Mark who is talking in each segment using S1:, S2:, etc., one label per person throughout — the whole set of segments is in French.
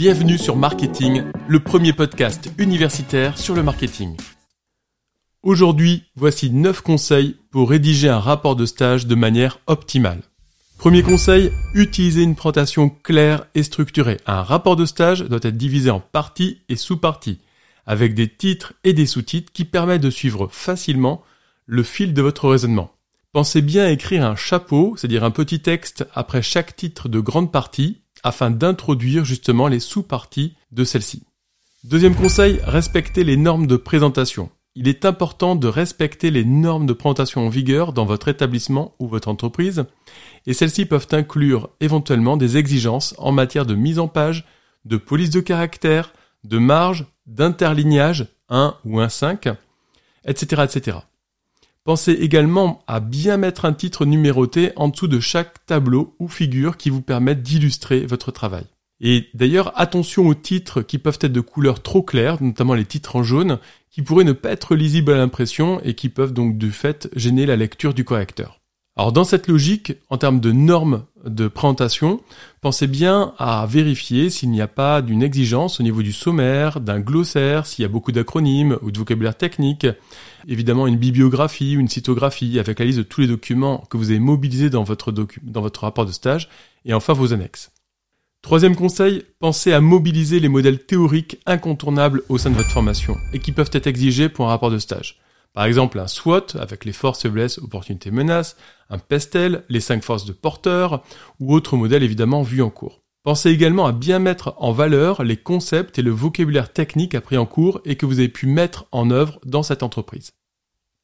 S1: Bienvenue sur Marketing, le premier podcast universitaire sur le marketing. Aujourd'hui, voici 9 conseils pour rédiger un rapport de stage de manière optimale. Premier conseil, utilisez une présentation claire et structurée. Un rapport de stage doit être divisé en parties et sous-parties, avec des titres et des sous-titres qui permettent de suivre facilement le fil de votre raisonnement. Pensez bien à écrire un chapeau, c'est-à-dire un petit texte après chaque titre de grande partie, afin d'introduire justement les sous-parties de celle-ci. Deuxième conseil, respectez les normes de présentation. Il est important de respecter les normes de présentation en vigueur dans votre établissement ou votre entreprise, et celles-ci peuvent inclure éventuellement des exigences en matière de mise en page, de police de caractère, de marge, d'interlignage 1 ou 1.5, etc., etc. Pensez également à bien mettre un titre numéroté en dessous de chaque tableau ou figure qui vous permettent d'illustrer votre travail. Et d'ailleurs, attention aux titres qui peuvent être de couleur trop claire, notamment les titres en jaune, qui pourraient ne pas être lisibles à l'impression et qui peuvent donc du fait gêner la lecture du correcteur. Alors dans cette logique, en termes de normes de présentation, pensez bien à vérifier s'il n'y a pas d'une exigence au niveau du sommaire, d'un glossaire, s'il y a beaucoup d'acronymes ou de vocabulaire technique, évidemment une bibliographie ou une cytographie avec la liste de tous les documents que vous avez mobilisés dans votre, dans votre rapport de stage, et enfin vos annexes. Troisième conseil, pensez à mobiliser les modèles théoriques incontournables au sein de votre formation et qui peuvent être exigés pour un rapport de stage. Par exemple, un SWOT avec les forces, faiblesses, opportunités, menaces, un PESTEL, les cinq forces de porteur, ou autres modèles évidemment vus en cours. Pensez également à bien mettre en valeur les concepts et le vocabulaire technique appris en cours et que vous avez pu mettre en œuvre dans cette entreprise.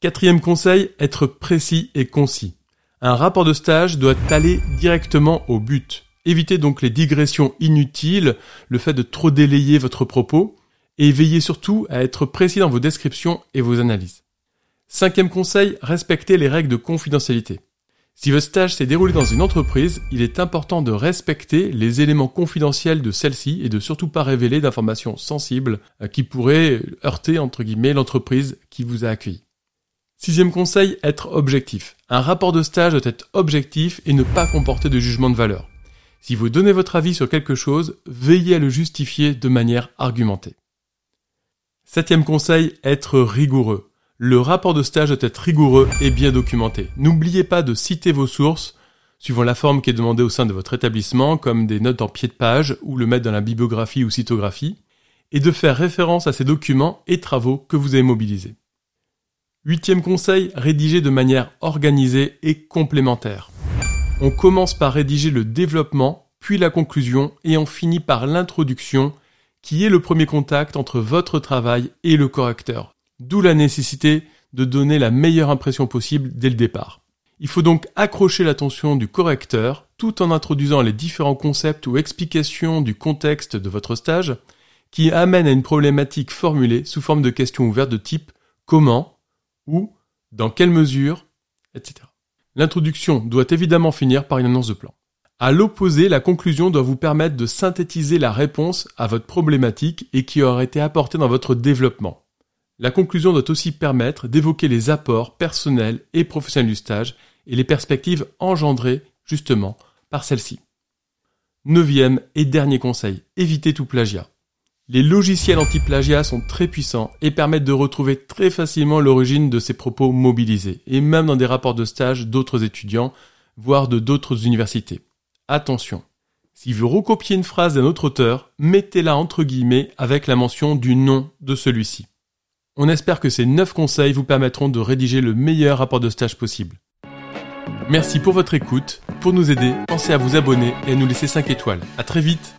S1: Quatrième conseil, être précis et concis. Un rapport de stage doit aller directement au but. Évitez donc les digressions inutiles, le fait de trop délayer votre propos, et veillez surtout à être précis dans vos descriptions et vos analyses. Cinquième conseil, respectez les règles de confidentialité. Si votre stage s'est déroulé dans une entreprise, il est important de respecter les éléments confidentiels de celle-ci et de surtout pas révéler d'informations sensibles euh, qui pourraient heurter entre guillemets l'entreprise qui vous a accueilli. Sixième conseil, être objectif. Un rapport de stage doit être objectif et ne pas comporter de jugement de valeur. Si vous donnez votre avis sur quelque chose, veillez à le justifier de manière argumentée. Septième conseil, être rigoureux. Le rapport de stage doit être rigoureux et bien documenté. N'oubliez pas de citer vos sources, suivant la forme qui est demandée au sein de votre établissement, comme des notes en pied de page ou le mettre dans la bibliographie ou cytographie, et de faire référence à ces documents et travaux que vous avez mobilisés. Huitième conseil, rédiger de manière organisée et complémentaire. On commence par rédiger le développement, puis la conclusion, et on finit par l'introduction, qui est le premier contact entre votre travail et le correcteur. D'où la nécessité de donner la meilleure impression possible dès le départ. Il faut donc accrocher l'attention du correcteur tout en introduisant les différents concepts ou explications du contexte de votre stage qui amènent à une problématique formulée sous forme de questions ouvertes de type comment, où, dans quelle mesure, etc. L'introduction doit évidemment finir par une annonce de plan. À l'opposé, la conclusion doit vous permettre de synthétiser la réponse à votre problématique et qui aurait été apportée dans votre développement. La conclusion doit aussi permettre d'évoquer les apports personnels et professionnels du stage et les perspectives engendrées justement par celle-ci. Neuvième et dernier conseil, évitez tout plagiat. Les logiciels anti-plagiat sont très puissants et permettent de retrouver très facilement l'origine de ces propos mobilisés, et même dans des rapports de stage d'autres étudiants, voire de d'autres universités. Attention, si vous recopiez une phrase d'un autre auteur, mettez-la entre guillemets avec la mention du nom de celui-ci. On espère que ces 9 conseils vous permettront de rédiger le meilleur rapport de stage possible. Merci pour votre écoute. Pour nous aider, pensez à vous abonner et à nous laisser 5 étoiles. À très vite